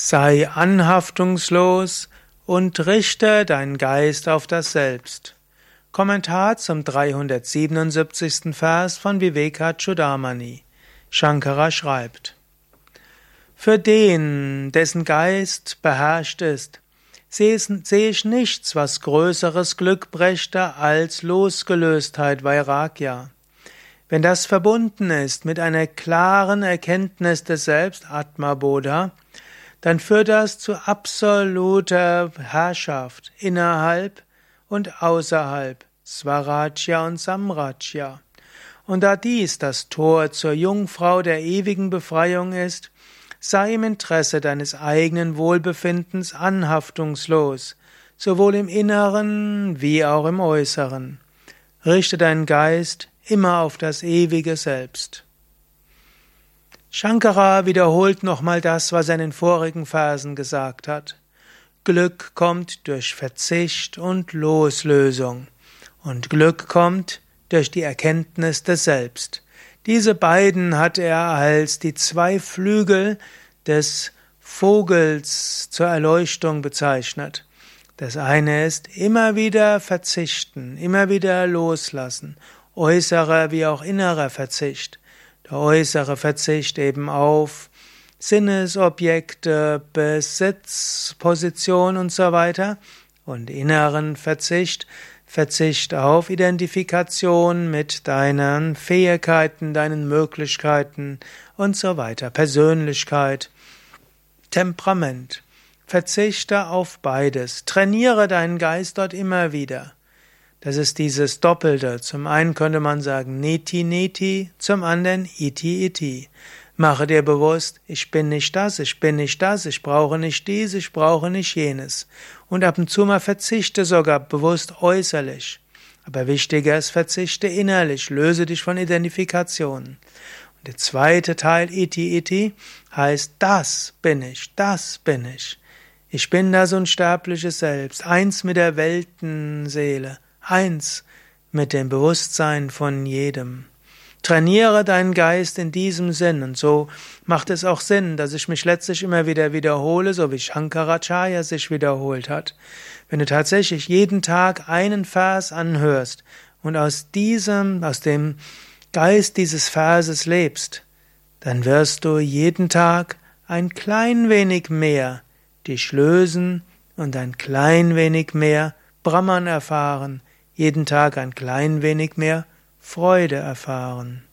Sei anhaftungslos und richte deinen Geist auf das Selbst. Kommentar zum 377. Vers von Vivekachudamani. Shankara schreibt: Für den, dessen Geist beherrscht ist, sehe ich nichts, was größeres Glück brächte als Losgelöstheit Vairagya. Wenn das verbunden ist mit einer klaren Erkenntnis des Selbst, Atma Bodha, dann führt das zu absoluter Herrschaft innerhalb und außerhalb, Swarajya und Samrajya. Und da dies das Tor zur Jungfrau der ewigen Befreiung ist, sei im Interesse deines eigenen Wohlbefindens anhaftungslos, sowohl im Inneren wie auch im Äußeren. Richte deinen Geist immer auf das ewige Selbst. Shankara wiederholt nochmal das, was er in den vorigen Versen gesagt hat. Glück kommt durch Verzicht und Loslösung. Und Glück kommt durch die Erkenntnis des Selbst. Diese beiden hat er als die zwei Flügel des Vogels zur Erleuchtung bezeichnet. Das eine ist immer wieder verzichten, immer wieder loslassen, äußerer wie auch innerer Verzicht der äußere Verzicht eben auf Sinnesobjekte, Besitz, Position und so weiter und inneren Verzicht, Verzicht auf Identifikation mit deinen Fähigkeiten, deinen Möglichkeiten und so weiter, Persönlichkeit, Temperament. Verzichte auf beides. Trainiere deinen Geist dort immer wieder. Das ist dieses Doppelte. Zum einen könnte man sagen Neti Neti, zum anderen Iti Iti. Mache dir bewusst, ich bin nicht das, ich bin nicht das, ich brauche nicht dies, ich brauche nicht jenes. Und ab und zu mal verzichte sogar bewusst äußerlich. Aber wichtiger ist, verzichte innerlich, löse dich von Identifikationen. Und der zweite Teil, Iti Iti, heißt, das bin ich, das bin ich. Ich bin das unsterbliche Selbst, eins mit der Weltenseele eins mit dem Bewusstsein von jedem. Trainiere deinen Geist in diesem Sinn und so macht es auch Sinn, dass ich mich letztlich immer wieder wiederhole, so wie Shankaracharya sich wiederholt hat. Wenn du tatsächlich jeden Tag einen Vers anhörst und aus diesem, aus dem Geist dieses Verses lebst, dann wirst du jeden Tag ein klein wenig mehr dich lösen und ein klein wenig mehr Brahman erfahren, jeden Tag ein klein wenig mehr Freude erfahren.